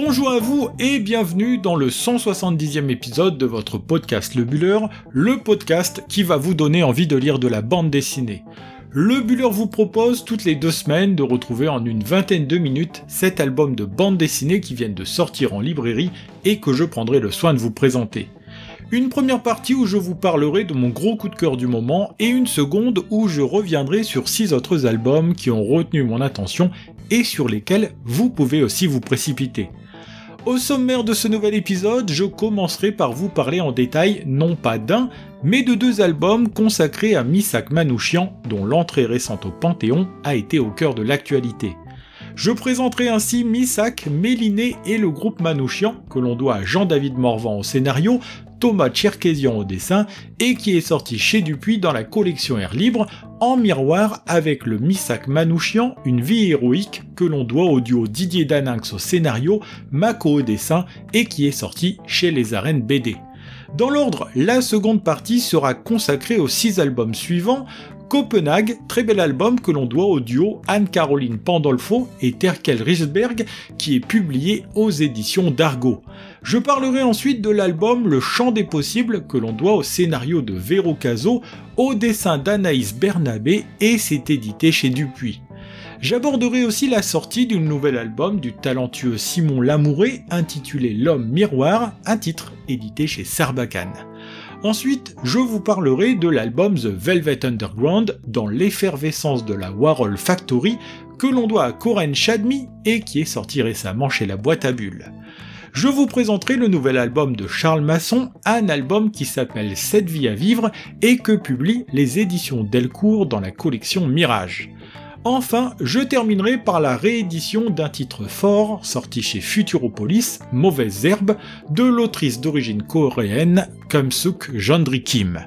Bonjour à vous et bienvenue dans le 170e épisode de votre podcast Le Buller, le podcast qui va vous donner envie de lire de la bande dessinée. Le Buller vous propose toutes les deux semaines de retrouver en une vingtaine de minutes cet album de bande dessinée qui viennent de sortir en librairie et que je prendrai le soin de vous présenter. Une première partie où je vous parlerai de mon gros coup de cœur du moment et une seconde où je reviendrai sur six autres albums qui ont retenu mon attention et sur lesquels vous pouvez aussi vous précipiter. Au sommaire de ce nouvel épisode, je commencerai par vous parler en détail non pas d'un, mais de deux albums consacrés à Misak Manouchian, dont l'entrée récente au Panthéon a été au cœur de l'actualité. Je présenterai ainsi Misak, Méliné et le groupe Manouchian, que l'on doit à Jean-David Morvan au scénario, Thomas Cherkesian au dessin et qui est sorti chez Dupuis dans la collection Air Libre en miroir avec le Misak Manouchian, une vie héroïque que l'on doit au duo Didier Daninx au scénario, Mako au dessin et qui est sorti chez les arènes BD. Dans l'ordre, la seconde partie sera consacrée aux six albums suivants, Copenhague, très bel album que l'on doit au duo Anne-Caroline Pandolfo et Terkel Risberg qui est publié aux éditions d'Argo. Je parlerai ensuite de l'album Le Chant des Possibles que l'on doit au scénario de Véro Caso, au dessin d'Anaïs Bernabé et c'est édité chez Dupuis. J'aborderai aussi la sortie d'un nouvel album du talentueux Simon Lamouré intitulé L'homme miroir, un titre édité chez Sarbacane. Ensuite, je vous parlerai de l'album The Velvet Underground dans l'effervescence de la Warhol Factory que l'on doit à Corinne Chadmi et qui est sorti récemment chez la boîte à bulles. Je vous présenterai le nouvel album de Charles Masson, un album qui s'appelle Cette vie à vivre et que publient les éditions Delcourt dans la collection Mirage. Enfin, je terminerai par la réédition d'un titre fort sorti chez Futuropolis, Mauvaise Herbe, de l'autrice d'origine coréenne Kumsuk Jandri Kim.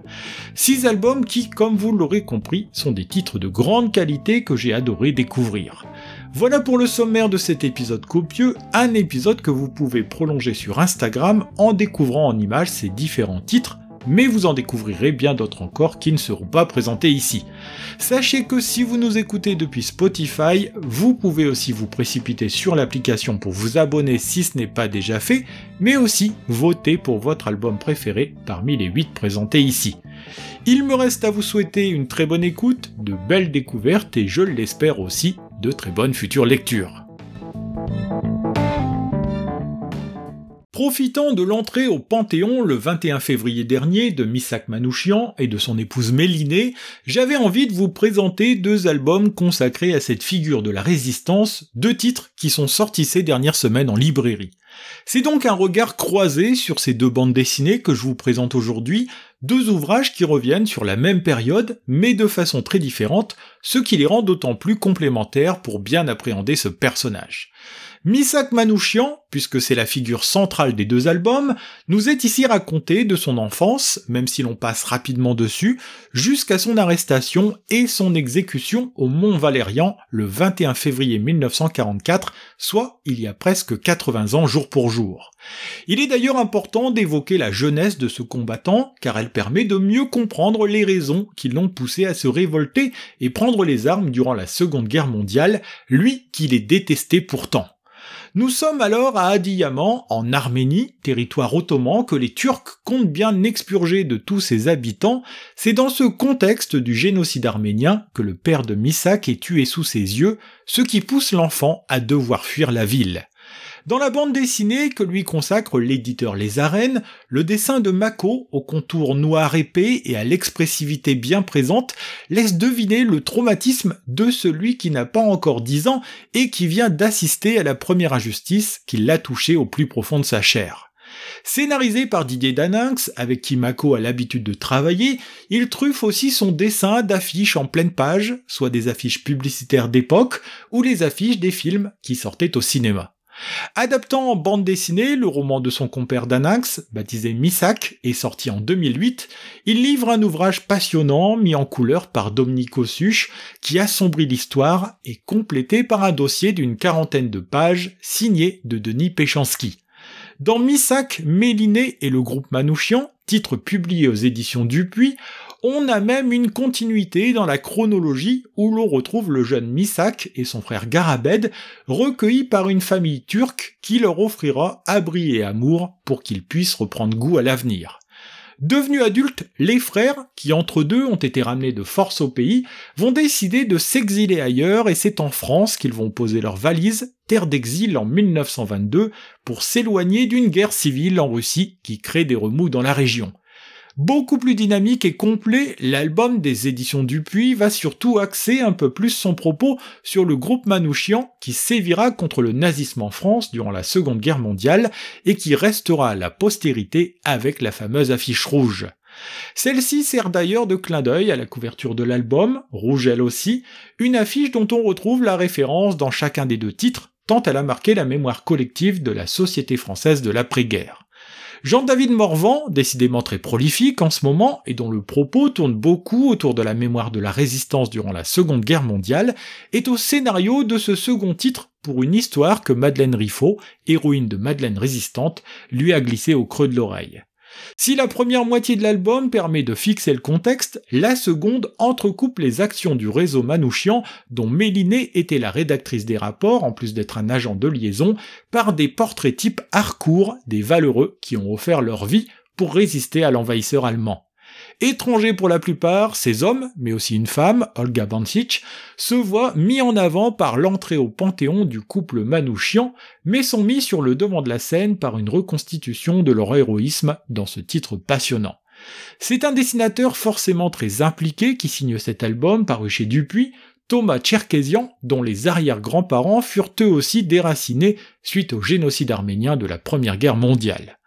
Six albums qui, comme vous l'aurez compris, sont des titres de grande qualité que j'ai adoré découvrir. Voilà pour le sommaire de cet épisode copieux, un épisode que vous pouvez prolonger sur Instagram en découvrant en images ces différents titres mais vous en découvrirez bien d'autres encore qui ne seront pas présentés ici. Sachez que si vous nous écoutez depuis Spotify, vous pouvez aussi vous précipiter sur l'application pour vous abonner si ce n'est pas déjà fait, mais aussi voter pour votre album préféré parmi les 8 présentés ici. Il me reste à vous souhaiter une très bonne écoute, de belles découvertes et je l'espère aussi, de très bonnes futures lectures. Profitant de l'entrée au Panthéon le 21 février dernier de Misak Manouchian et de son épouse Mélinée, j'avais envie de vous présenter deux albums consacrés à cette figure de la résistance, deux titres qui sont sortis ces dernières semaines en librairie. C'est donc un regard croisé sur ces deux bandes dessinées que je vous présente aujourd'hui, deux ouvrages qui reviennent sur la même période, mais de façon très différente, ce qui les rend d'autant plus complémentaires pour bien appréhender ce personnage. Misak Manouchian, puisque c'est la figure centrale des deux albums, nous est ici raconté de son enfance, même si l'on passe rapidement dessus, jusqu'à son arrestation et son exécution au Mont Valérian le 21 février 1944, soit il y a presque 80 ans jour pour jour. Il est d'ailleurs important d'évoquer la jeunesse de ce combattant, car elle permet de mieux comprendre les raisons qui l'ont poussé à se révolter et prendre les armes durant la Seconde Guerre mondiale, lui qui les détestait pourtant. Nous sommes alors à Adiyaman, en Arménie, territoire ottoman que les Turcs comptent bien expurger de tous ses habitants. C'est dans ce contexte du génocide arménien que le père de Misak est tué sous ses yeux, ce qui pousse l'enfant à devoir fuir la ville. Dans la bande dessinée que lui consacre l'éditeur Les Arènes, le dessin de Mako, au contour noir épais et à l'expressivité bien présente, laisse deviner le traumatisme de celui qui n'a pas encore 10 ans et qui vient d'assister à la première injustice qui l'a touché au plus profond de sa chair. Scénarisé par Didier Daninx, avec qui Mako a l'habitude de travailler, il truffe aussi son dessin d'affiches en pleine page, soit des affiches publicitaires d'époque, ou les affiches des films qui sortaient au cinéma. Adaptant en bande dessinée le roman de son compère Danax, baptisé Misak, et sorti en 2008, il livre un ouvrage passionnant mis en couleur par Dominique Suche, qui assombrit l'histoire et complété par un dossier d'une quarantaine de pages signé de Denis Péchanski. Dans Misak, Méliné et le groupe Manouchian, titre publié aux éditions Dupuis, On a même une continuité dans la chronologie où l'on retrouve le jeune Misak et son frère Garabed recueillis par une famille turque qui leur offrira abri et amour pour qu'ils puissent reprendre goût à l'avenir. Devenus adultes, les frères, qui entre deux ont été ramenés de force au pays, vont décider de s'exiler ailleurs et c'est en France qu'ils vont poser leurs valises, terre d'exil en 1922, pour s'éloigner d'une guerre civile en Russie qui crée des remous dans la région. Beaucoup plus dynamique et complet, l'album des éditions Dupuis va surtout axer un peu plus son propos sur le groupe Manouchian qui sévira contre le nazisme en France durant la Seconde Guerre mondiale et qui restera à la postérité avec la fameuse affiche rouge. Celle-ci sert d'ailleurs de clin d'œil à la couverture de l'album, rouge elle aussi, une affiche dont on retrouve la référence dans chacun des deux titres, tant elle a marqué la mémoire collective de la société française de l'après-guerre. Jean-David Morvan, décidément très prolifique en ce moment, et dont le propos tourne beaucoup autour de la mémoire de la résistance durant la Seconde Guerre mondiale, est au scénario de ce second titre pour une histoire que Madeleine Riffaut, héroïne de Madeleine Résistante, lui a glissée au creux de l'oreille. Si la première moitié de l'album permet de fixer le contexte, la seconde entrecoupe les actions du réseau Manouchian, dont Méliné était la rédactrice des rapports, en plus d'être un agent de liaison, par des portraits type Harcourt, des valeureux qui ont offert leur vie pour résister à l'envahisseur allemand. Étrangers pour la plupart, ces hommes, mais aussi une femme, Olga Bancic, se voient mis en avant par l'entrée au panthéon du couple Manouchian, mais sont mis sur le devant de la scène par une reconstitution de leur héroïsme dans ce titre passionnant. C'est un dessinateur forcément très impliqué qui signe cet album paru chez Dupuis, Thomas Tcherkésian, dont les arrière-grands-parents furent eux aussi déracinés suite au génocide arménien de la Première Guerre mondiale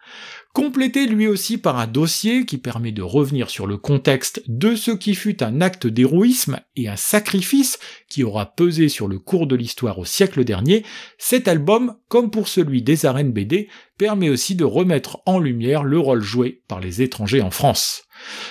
complété lui aussi par un dossier qui permet de revenir sur le contexte de ce qui fut un acte d'héroïsme et un sacrifice qui aura pesé sur le cours de l'histoire au siècle dernier, cet album, comme pour celui des arènes BD, permet aussi de remettre en lumière le rôle joué par les étrangers en France.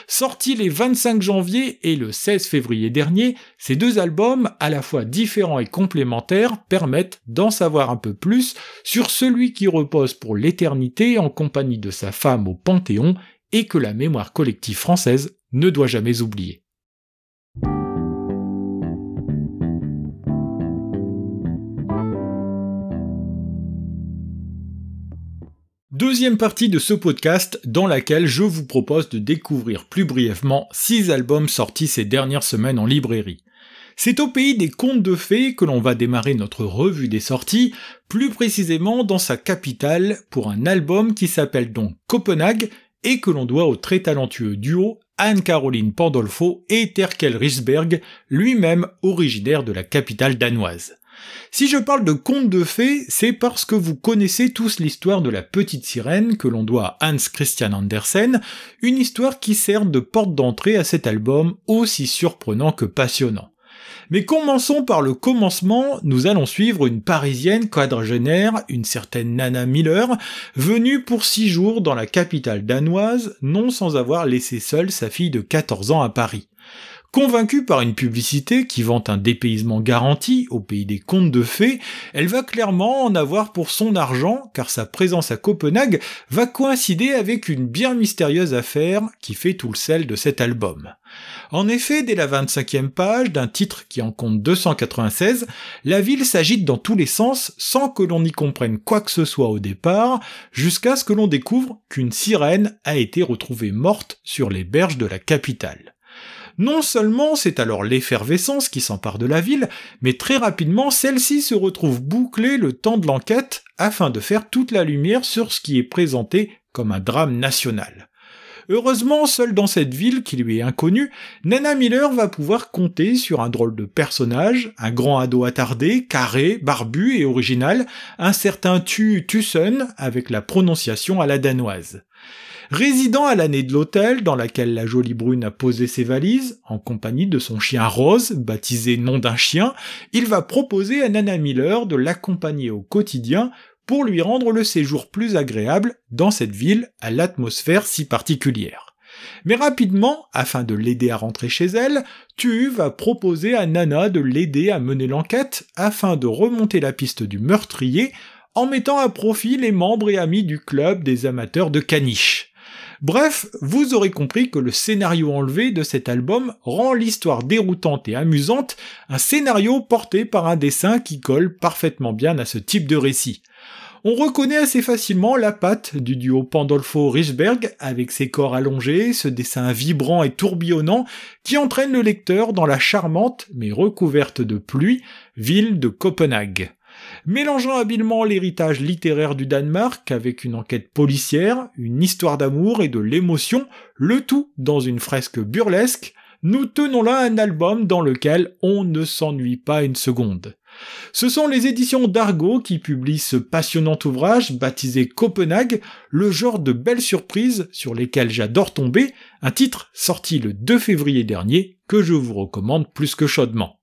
Sortis les 25 janvier et le 16 février dernier, ces deux albums, à la fois différents et complémentaires, permettent d'en savoir un peu plus sur celui qui repose pour l'éternité en compagnie de sa femme au Panthéon et que la mémoire collective française ne doit jamais oublier. Deuxième partie de ce podcast dans laquelle je vous propose de découvrir plus brièvement six albums sortis ces dernières semaines en librairie. C'est au pays des contes de fées que l'on va démarrer notre revue des sorties, plus précisément dans sa capitale, pour un album qui s'appelle donc Copenhague et que l'on doit au très talentueux duo Anne-Caroline Pandolfo et Terkel Risberg, lui-même originaire de la capitale danoise. Si je parle de contes de fées, c'est parce que vous connaissez tous l'histoire de la petite sirène que l'on doit à Hans Christian Andersen, une histoire qui sert de porte d'entrée à cet album aussi surprenant que passionnant. Mais commençons par le commencement, nous allons suivre une parisienne quadragénaire, une certaine Nana Miller, venue pour six jours dans la capitale danoise, non sans avoir laissé seule sa fille de 14 ans à Paris. Convaincue par une publicité qui vante un dépaysement garanti au pays des contes de fées, elle va clairement en avoir pour son argent, car sa présence à Copenhague va coïncider avec une bien mystérieuse affaire qui fait tout le sel de cet album. En effet, dès la 25e page d'un titre qui en compte 296, la ville s'agite dans tous les sens sans que l'on y comprenne quoi que ce soit au départ, jusqu'à ce que l'on découvre qu'une sirène a été retrouvée morte sur les berges de la capitale. Non seulement c'est alors l'effervescence qui s'empare de la ville, mais très rapidement celle-ci se retrouve bouclée le temps de l'enquête afin de faire toute la lumière sur ce qui est présenté comme un drame national. Heureusement, seule dans cette ville qui lui est inconnue, Nana Miller va pouvoir compter sur un drôle de personnage, un grand ado attardé, carré, barbu et original, un certain Tu Tussen avec la prononciation à la danoise. Résidant à l'année de l'hôtel dans laquelle la jolie brune a posé ses valises, en compagnie de son chien rose, baptisé nom d'un chien, il va proposer à Nana Miller de l'accompagner au quotidien pour lui rendre le séjour plus agréable dans cette ville à l'atmosphère si particulière. Mais rapidement, afin de l'aider à rentrer chez elle, Tu va proposer à Nana de l'aider à mener l'enquête afin de remonter la piste du meurtrier en mettant à profit les membres et amis du club des amateurs de caniche. Bref, vous aurez compris que le scénario enlevé de cet album rend l'histoire déroutante et amusante, un scénario porté par un dessin qui colle parfaitement bien à ce type de récit. On reconnaît assez facilement la patte du duo Pandolfo-Richberg avec ses corps allongés, ce dessin vibrant et tourbillonnant qui entraîne le lecteur dans la charmante mais recouverte de pluie ville de Copenhague. Mélangeant habilement l'héritage littéraire du Danemark avec une enquête policière, une histoire d'amour et de l'émotion, le tout dans une fresque burlesque, nous tenons là un album dans lequel on ne s'ennuie pas une seconde. Ce sont les éditions d'Argo qui publient ce passionnant ouvrage baptisé Copenhague, le genre de belles surprises sur lesquelles j'adore tomber, un titre sorti le 2 février dernier que je vous recommande plus que chaudement.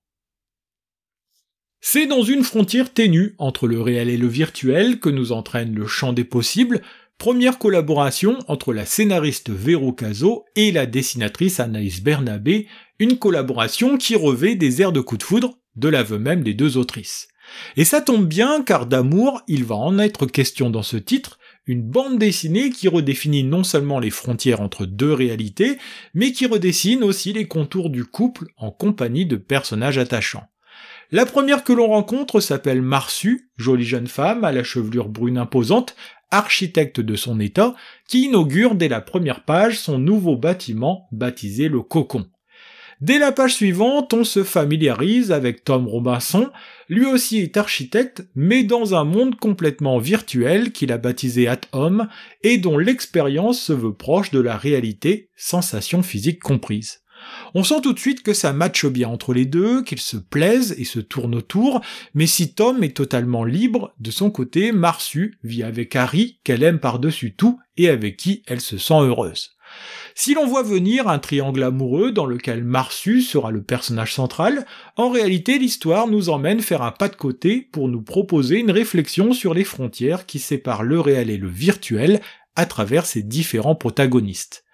C'est dans une frontière ténue entre le réel et le virtuel que nous entraîne le champ des possibles, première collaboration entre la scénariste Vero Caso et la dessinatrice Anaïs Bernabé, une collaboration qui revêt des airs de coup de foudre de l'aveu même des deux autrices. Et ça tombe bien car d'amour, il va en être question dans ce titre, une bande dessinée qui redéfinit non seulement les frontières entre deux réalités, mais qui redessine aussi les contours du couple en compagnie de personnages attachants. La première que l'on rencontre s'appelle Marsu, jolie jeune femme à la chevelure brune imposante, architecte de son état, qui inaugure dès la première page son nouveau bâtiment baptisé le Cocon. Dès la page suivante, on se familiarise avec Tom Robinson, lui aussi est architecte, mais dans un monde complètement virtuel qu'il a baptisé At Home et dont l'expérience se veut proche de la réalité, sensation physique comprise. On sent tout de suite que ça matche bien entre les deux, qu'ils se plaisent et se tournent autour, mais si Tom est totalement libre, de son côté, Marsu vit avec Harry, qu'elle aime par-dessus tout et avec qui elle se sent heureuse. Si l'on voit venir un triangle amoureux dans lequel Marsu sera le personnage central, en réalité l'histoire nous emmène faire un pas de côté pour nous proposer une réflexion sur les frontières qui séparent le réel et le virtuel à travers ses différents protagonistes.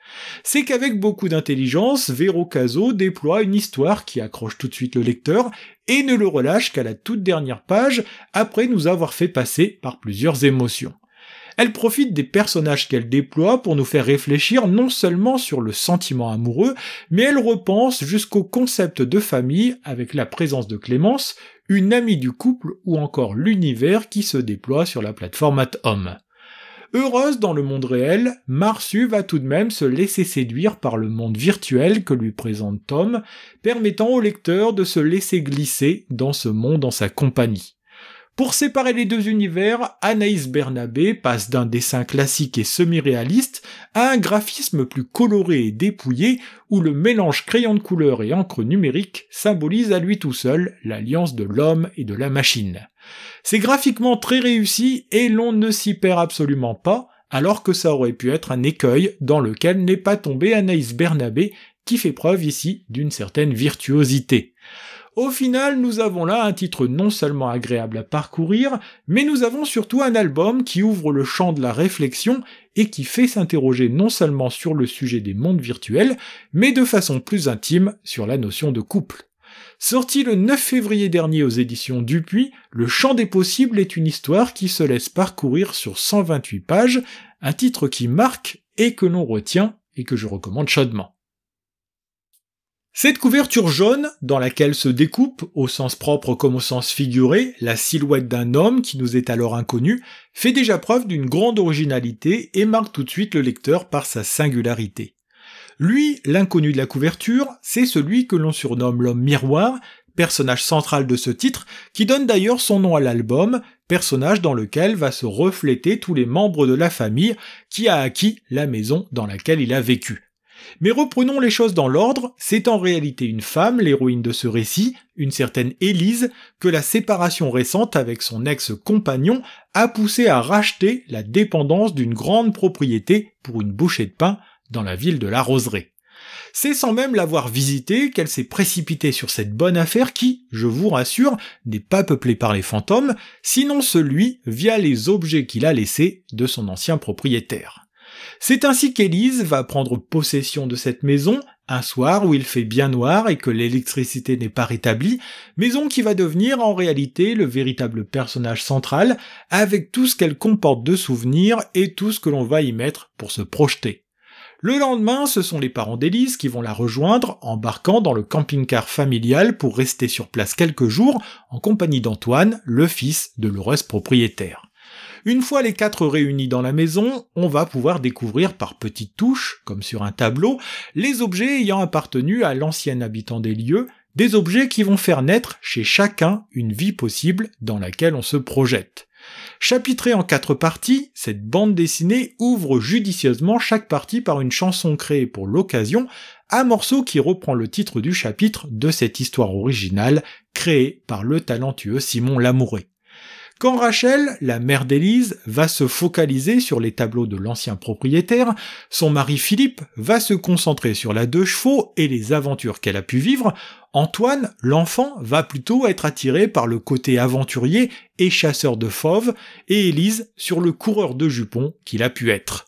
C'est qu'avec beaucoup d'intelligence, Vero Caso déploie une histoire qui accroche tout de suite le lecteur et ne le relâche qu'à la toute dernière page après nous avoir fait passer par plusieurs émotions. Elle profite des personnages qu'elle déploie pour nous faire réfléchir non seulement sur le sentiment amoureux, mais elle repense jusqu'au concept de famille avec la présence de Clémence, une amie du couple ou encore l'univers qui se déploie sur la plateforme At Home. Heureuse dans le monde réel, Marsu va tout de même se laisser séduire par le monde virtuel que lui présente Tom, permettant au lecteur de se laisser glisser dans ce monde en sa compagnie. Pour séparer les deux univers, Anaïs Bernabé passe d'un dessin classique et semi-réaliste à un graphisme plus coloré et dépouillé où le mélange crayon de couleur et encre numérique symbolise à lui tout seul l'alliance de l'homme et de la machine. C'est graphiquement très réussi et l'on ne s'y perd absolument pas, alors que ça aurait pu être un écueil dans lequel n'est pas tombé Anaïs Bernabé qui fait preuve ici d'une certaine virtuosité. Au final, nous avons là un titre non seulement agréable à parcourir, mais nous avons surtout un album qui ouvre le champ de la réflexion et qui fait s'interroger non seulement sur le sujet des mondes virtuels, mais de façon plus intime sur la notion de couple. Sorti le 9 février dernier aux éditions Dupuis, Le Champ des Possibles est une histoire qui se laisse parcourir sur 128 pages, un titre qui marque et que l'on retient et que je recommande chaudement. Cette couverture jaune, dans laquelle se découpe, au sens propre comme au sens figuré, la silhouette d'un homme qui nous est alors inconnu, fait déjà preuve d'une grande originalité et marque tout de suite le lecteur par sa singularité. Lui, l'inconnu de la couverture, c'est celui que l'on surnomme l'homme miroir, personnage central de ce titre, qui donne d'ailleurs son nom à l'album, personnage dans lequel va se refléter tous les membres de la famille qui a acquis la maison dans laquelle il a vécu. Mais reprenons les choses dans l'ordre, c'est en réalité une femme, l'héroïne de ce récit, une certaine Élise, que la séparation récente avec son ex-compagnon a poussé à racheter la dépendance d'une grande propriété pour une bouchée de pain dans la ville de la Roseraie. C'est sans même l'avoir visitée qu'elle s'est précipitée sur cette bonne affaire qui, je vous rassure, n'est pas peuplée par les fantômes, sinon celui via les objets qu'il a laissés de son ancien propriétaire. C'est ainsi qu'Élise va prendre possession de cette maison un soir où il fait bien noir et que l'électricité n'est pas rétablie, maison qui va devenir en réalité le véritable personnage central avec tout ce qu'elle comporte de souvenirs et tout ce que l'on va y mettre pour se projeter. Le lendemain, ce sont les parents d'Élise qui vont la rejoindre, embarquant dans le camping-car familial pour rester sur place quelques jours en compagnie d'Antoine, le fils de l'heureuse propriétaire. Une fois les quatre réunis dans la maison, on va pouvoir découvrir par petites touches, comme sur un tableau, les objets ayant appartenu à l'ancien habitant des lieux, des objets qui vont faire naître chez chacun une vie possible dans laquelle on se projette. Chapitrée en quatre parties, cette bande dessinée ouvre judicieusement chaque partie par une chanson créée pour l'occasion, un morceau qui reprend le titre du chapitre de cette histoire originale créée par le talentueux Simon Lamouré. Quand Rachel, la mère d'Élise, va se focaliser sur les tableaux de l'ancien propriétaire, son mari Philippe va se concentrer sur la deux chevaux et les aventures qu'elle a pu vivre, Antoine, l'enfant, va plutôt être attiré par le côté aventurier et chasseur de fauves, et Élise sur le coureur de jupons qu'il a pu être.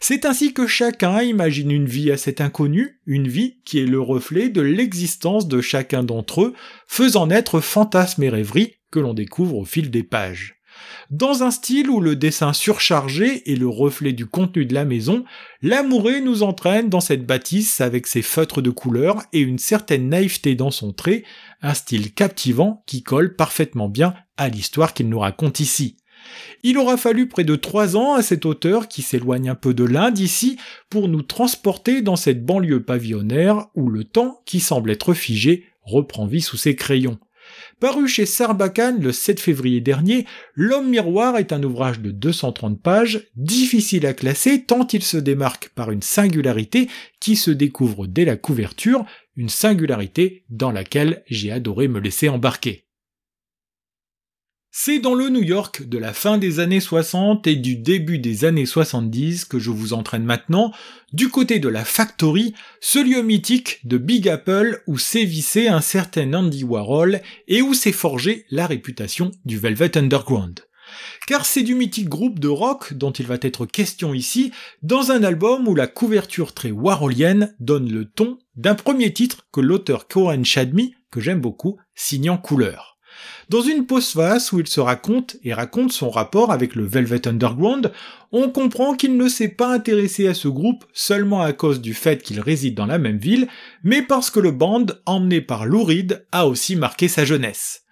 C'est ainsi que chacun imagine une vie à cet inconnu, une vie qui est le reflet de l'existence de chacun d'entre eux, faisant naître fantasmes et rêveries que l'on découvre au fil des pages. Dans un style où le dessin surchargé est le reflet du contenu de la maison, l'amouré nous entraîne dans cette bâtisse avec ses feutres de couleurs et une certaine naïveté dans son trait, un style captivant qui colle parfaitement bien à l'histoire qu'il nous raconte ici. Il aura fallu près de trois ans à cet auteur qui s'éloigne un peu de l'Inde ici pour nous transporter dans cette banlieue pavillonnaire où le temps, qui semble être figé, reprend vie sous ses crayons. Paru chez Sarbacane le 7 février dernier, L'homme miroir est un ouvrage de 230 pages, difficile à classer tant il se démarque par une singularité qui se découvre dès la couverture, une singularité dans laquelle j'ai adoré me laisser embarquer. C'est dans le New York de la fin des années 60 et du début des années 70 que je vous entraîne maintenant, du côté de la Factory, ce lieu mythique de Big Apple où sévissait un certain Andy Warhol et où s'est forgé la réputation du Velvet Underground. Car c'est du mythique groupe de rock dont il va être question ici, dans un album où la couverture très warholienne donne le ton d'un premier titre que l'auteur Cohen Chadmi, que j'aime beaucoup, signe en couleur. Dans une postface où il se raconte et raconte son rapport avec le Velvet Underground, on comprend qu'il ne s'est pas intéressé à ce groupe seulement à cause du fait qu'il réside dans la même ville, mais parce que le band, emmené par Lou Reed, a aussi marqué sa jeunesse.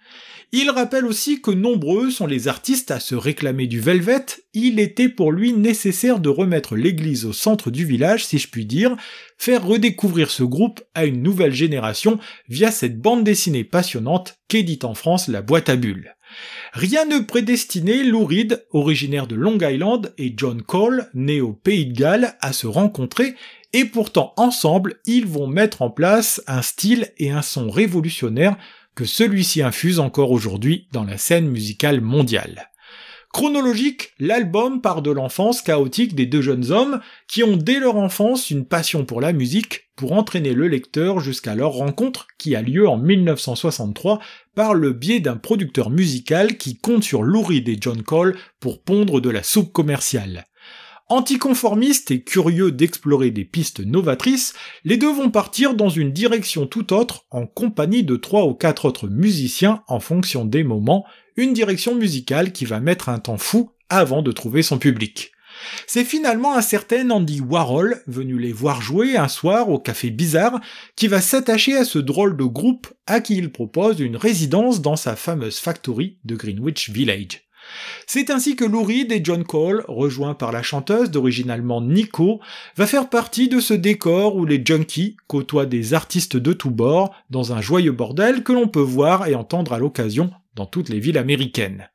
Il rappelle aussi que nombreux sont les artistes à se réclamer du Velvet, il était pour lui nécessaire de remettre l'église au centre du village, si je puis dire, faire redécouvrir ce groupe à une nouvelle génération via cette bande dessinée passionnante qu'édite en France la boîte à bulles. Rien ne prédestinait Lou Reed, originaire de Long Island, et John Cole, né au Pays de Galles, à se rencontrer, et pourtant ensemble, ils vont mettre en place un style et un son révolutionnaire que celui-ci infuse encore aujourd'hui dans la scène musicale mondiale. Chronologique, l'album part de l'enfance chaotique des deux jeunes hommes qui ont dès leur enfance une passion pour la musique pour entraîner le lecteur jusqu'à leur rencontre qui a lieu en 1963 par le biais d'un producteur musical qui compte sur Lou Reed et John Cole pour pondre de la soupe commerciale. Anticonformistes et curieux d'explorer des pistes novatrices, les deux vont partir dans une direction tout autre en compagnie de trois ou quatre autres musiciens en fonction des moments, une direction musicale qui va mettre un temps fou avant de trouver son public. C'est finalement un certain Andy Warhol, venu les voir jouer un soir au Café Bizarre, qui va s'attacher à ce drôle de groupe à qui il propose une résidence dans sa fameuse factory de Greenwich Village. C'est ainsi que Lou Reed et John Cole, rejoints par la chanteuse d'origine allemande Nico, va faire partie de ce décor où les junkies côtoient des artistes de tous bords dans un joyeux bordel que l'on peut voir et entendre à l'occasion dans toutes les villes américaines.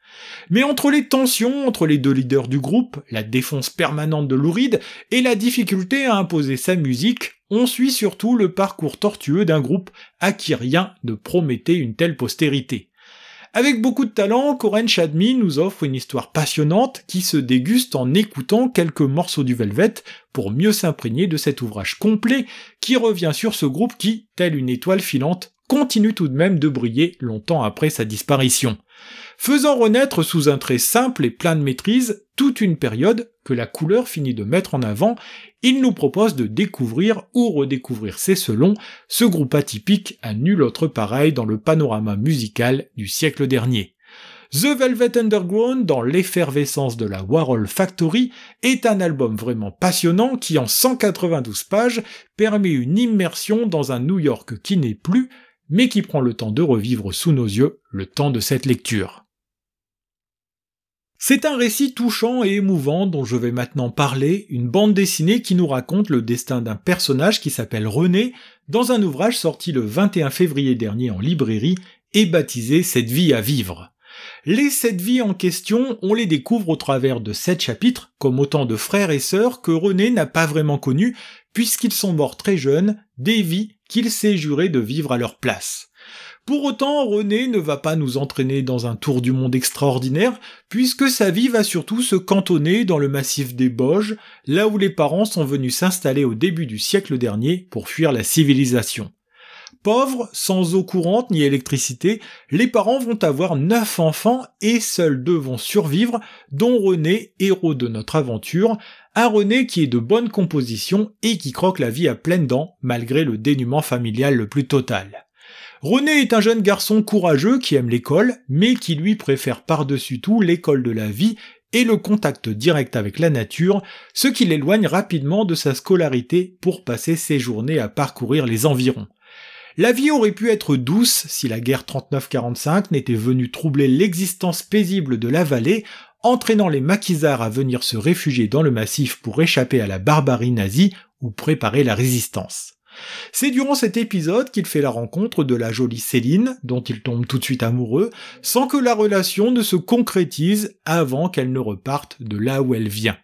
Mais entre les tensions entre les deux leaders du groupe, la défense permanente de Lou Reed et la difficulté à imposer sa musique, on suit surtout le parcours tortueux d'un groupe à qui rien ne promettait une telle postérité. Avec beaucoup de talent, Corinne Chadmi nous offre une histoire passionnante qui se déguste en écoutant quelques morceaux du Velvet pour mieux s'imprégner de cet ouvrage complet qui revient sur ce groupe qui, tel une étoile filante, continue tout de même de briller longtemps après sa disparition faisant renaître sous un trait simple et plein de maîtrise toute une période que la couleur finit de mettre en avant, il nous propose de découvrir ou redécouvrir, c'est selon, ce groupe atypique à nul autre pareil dans le panorama musical du siècle dernier. The Velvet Underground, dans l'effervescence de la Warhol Factory, est un album vraiment passionnant qui, en 192 pages, permet une immersion dans un New York qui n'est plus, mais qui prend le temps de revivre sous nos yeux le temps de cette lecture. C'est un récit touchant et émouvant dont je vais maintenant parler, une bande dessinée qui nous raconte le destin d'un personnage qui s'appelle René, dans un ouvrage sorti le 21 février dernier en librairie et baptisé Cette vie à vivre. Les sept vies en question, on les découvre au travers de sept chapitres, comme autant de frères et sœurs que René n'a pas vraiment connus, puisqu'ils sont morts très jeunes, des vies qu'il s'est juré de vivre à leur place. Pour autant, René ne va pas nous entraîner dans un tour du monde extraordinaire, puisque sa vie va surtout se cantonner dans le massif des Boges, là où les parents sont venus s'installer au début du siècle dernier pour fuir la civilisation. Pauvres, sans eau courante ni électricité, les parents vont avoir neuf enfants et seuls deux vont survivre, dont René, héros de notre aventure, un René qui est de bonne composition et qui croque la vie à pleines dents malgré le dénuement familial le plus total. René est un jeune garçon courageux qui aime l'école, mais qui lui préfère par-dessus tout l'école de la vie et le contact direct avec la nature, ce qui l'éloigne rapidement de sa scolarité pour passer ses journées à parcourir les environs. La vie aurait pu être douce si la guerre 39-45 n'était venue troubler l'existence paisible de la vallée, entraînant les maquisards à venir se réfugier dans le massif pour échapper à la barbarie nazie ou préparer la résistance. C'est durant cet épisode qu'il fait la rencontre de la jolie Céline, dont il tombe tout de suite amoureux, sans que la relation ne se concrétise avant qu'elle ne reparte de là où elle vient.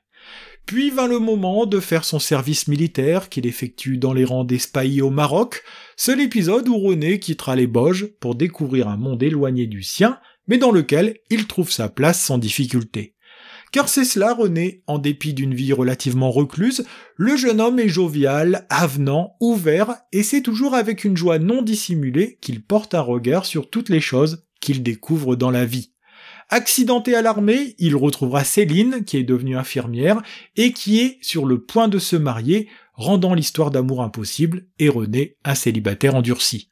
Puis vint le moment de faire son service militaire qu'il effectue dans les rangs des au Maroc, seul épisode où René quittera les Boges pour découvrir un monde éloigné du sien, mais dans lequel il trouve sa place sans difficulté. Car c'est cela, René, en dépit d'une vie relativement recluse, le jeune homme est jovial, avenant, ouvert, et c'est toujours avec une joie non dissimulée qu'il porte un regard sur toutes les choses qu'il découvre dans la vie. Accidenté à l'armée, il retrouvera Céline, qui est devenue infirmière, et qui est sur le point de se marier, rendant l'histoire d'amour impossible, et René un célibataire endurci.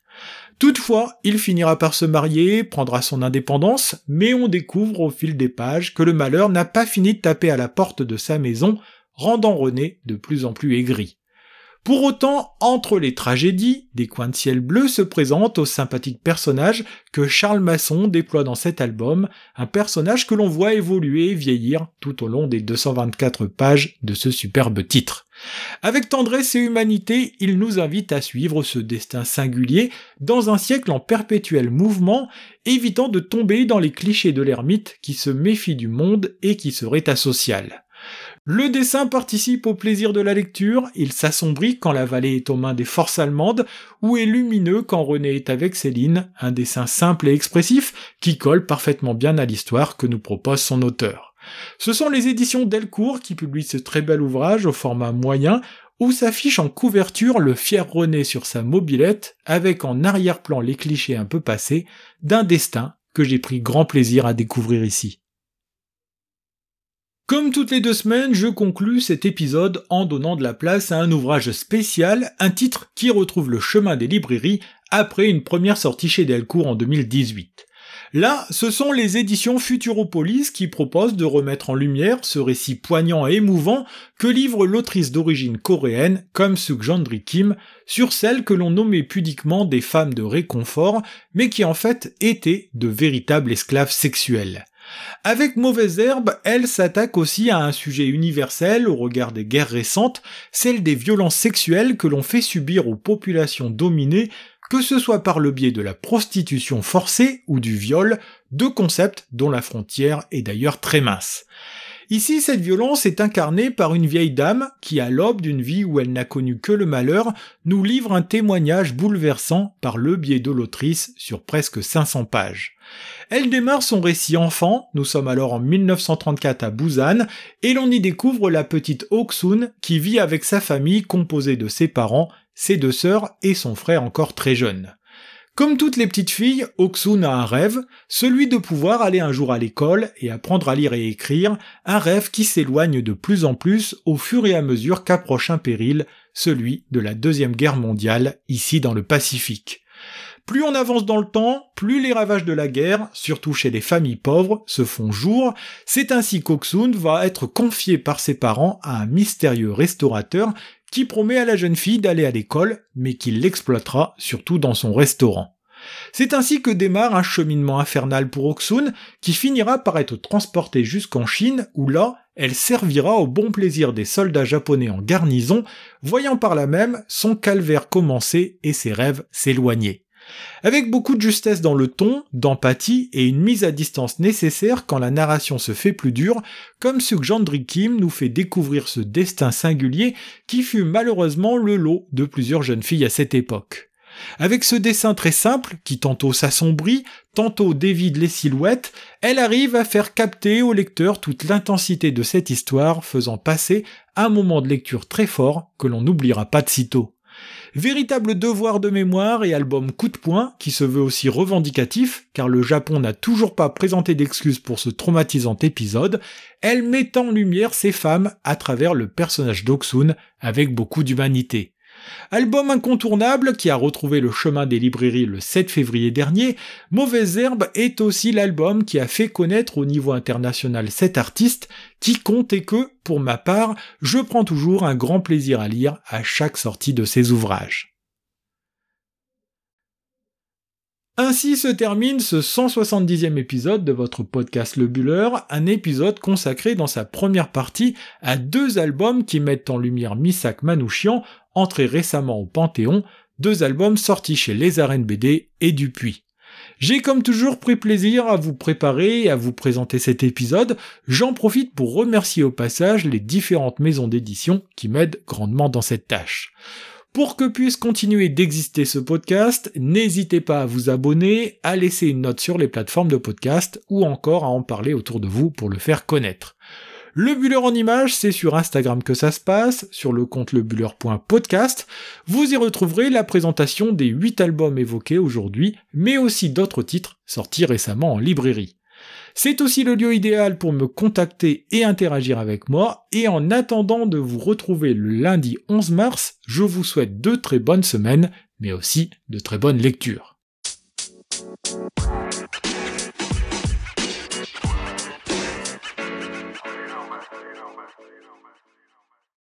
Toutefois, il finira par se marier, prendra son indépendance, mais on découvre au fil des pages que le malheur n'a pas fini de taper à la porte de sa maison, rendant René de plus en plus aigri. Pour autant, entre les tragédies, des coins de ciel bleu se présentent aux sympathiques personnages que Charles Masson déploie dans cet album, un personnage que l'on voit évoluer et vieillir tout au long des 224 pages de ce superbe titre. Avec tendresse et humanité, il nous invite à suivre ce destin singulier dans un siècle en perpétuel mouvement, évitant de tomber dans les clichés de l'ermite qui se méfie du monde et qui serait asocial. Le dessin participe au plaisir de la lecture, il s'assombrit quand la vallée est aux mains des forces allemandes, ou est lumineux quand René est avec Céline, un dessin simple et expressif qui colle parfaitement bien à l'histoire que nous propose son auteur. Ce sont les éditions Delcourt qui publient ce très bel ouvrage au format moyen, où s'affiche en couverture le fier René sur sa mobilette, avec en arrière-plan les clichés un peu passés, d'un destin que j'ai pris grand plaisir à découvrir ici. Comme toutes les deux semaines, je conclus cet épisode en donnant de la place à un ouvrage spécial, un titre qui retrouve le chemin des librairies après une première sortie chez Delcourt en 2018. Là, ce sont les éditions Futuropolis qui proposent de remettre en lumière ce récit poignant et émouvant que livre l'autrice d'origine coréenne, comme Sukjandri Kim, sur celles que l'on nommait pudiquement des femmes de réconfort, mais qui en fait étaient de véritables esclaves sexuels. Avec Mauvaise Herbe, elle s'attaque aussi à un sujet universel au regard des guerres récentes, celle des violences sexuelles que l'on fait subir aux populations dominées, que ce soit par le biais de la prostitution forcée ou du viol, deux concepts dont la frontière est d'ailleurs très mince. Ici, cette violence est incarnée par une vieille dame qui, à l'aube d'une vie où elle n'a connu que le malheur, nous livre un témoignage bouleversant par le biais de l'autrice sur presque 500 pages. Elle démarre son récit enfant, nous sommes alors en 1934 à Busan, et l'on y découvre la petite Oksun qui vit avec sa famille composée de ses parents, ses deux sœurs et son frère encore très jeune. Comme toutes les petites filles, Oksun a un rêve, celui de pouvoir aller un jour à l'école et apprendre à lire et écrire, un rêve qui s'éloigne de plus en plus au fur et à mesure qu'approche un péril, celui de la Deuxième Guerre mondiale, ici dans le Pacifique. Plus on avance dans le temps, plus les ravages de la guerre, surtout chez les familles pauvres, se font jour. C'est ainsi qu'Oksun va être confié par ses parents à un mystérieux restaurateur qui promet à la jeune fille d'aller à l'école, mais qui l'exploitera surtout dans son restaurant. C'est ainsi que démarre un cheminement infernal pour Oksun, qui finira par être transporté jusqu'en Chine, où là, elle servira au bon plaisir des soldats japonais en garnison, voyant par là même son calvaire commencer et ses rêves s'éloigner. Avec beaucoup de justesse dans le ton, d'empathie et une mise à distance nécessaire quand la narration se fait plus dure, comme Sukjandri Kim nous fait découvrir ce destin singulier qui fut malheureusement le lot de plusieurs jeunes filles à cette époque. Avec ce dessin très simple, qui tantôt s'assombrit, tantôt dévide les silhouettes, elle arrive à faire capter au lecteur toute l'intensité de cette histoire, faisant passer un moment de lecture très fort que l'on n'oubliera pas de sitôt. Véritable devoir de mémoire et album coup de poing qui se veut aussi revendicatif, car le Japon n'a toujours pas présenté d'excuses pour ce traumatisant épisode, elle met en lumière ces femmes à travers le personnage d'Oksun avec beaucoup d'humanité. Album incontournable qui a retrouvé le chemin des librairies le 7 février dernier, Mauvaise Herbe est aussi l'album qui a fait connaître au niveau international cet artiste qui compte et que, pour ma part, je prends toujours un grand plaisir à lire à chaque sortie de ses ouvrages. Ainsi se termine ce 170e épisode de votre podcast Le Buller, un épisode consacré dans sa première partie à deux albums qui mettent en lumière Misak Manouchian, entré récemment au Panthéon, deux albums sortis chez Les Arènes BD et Dupuis. J'ai comme toujours pris plaisir à vous préparer et à vous présenter cet épisode. J'en profite pour remercier au passage les différentes maisons d'édition qui m'aident grandement dans cette tâche. Pour que puisse continuer d'exister ce podcast, n'hésitez pas à vous abonner, à laisser une note sur les plateformes de podcast ou encore à en parler autour de vous pour le faire connaître. Le Buller en image, c'est sur Instagram que ça se passe, sur le compte lebuller.podcast. Vous y retrouverez la présentation des 8 albums évoqués aujourd'hui, mais aussi d'autres titres sortis récemment en librairie. C'est aussi le lieu idéal pour me contacter et interagir avec moi, et en attendant de vous retrouver le lundi 11 mars, je vous souhaite de très bonnes semaines, mais aussi de très bonnes lectures.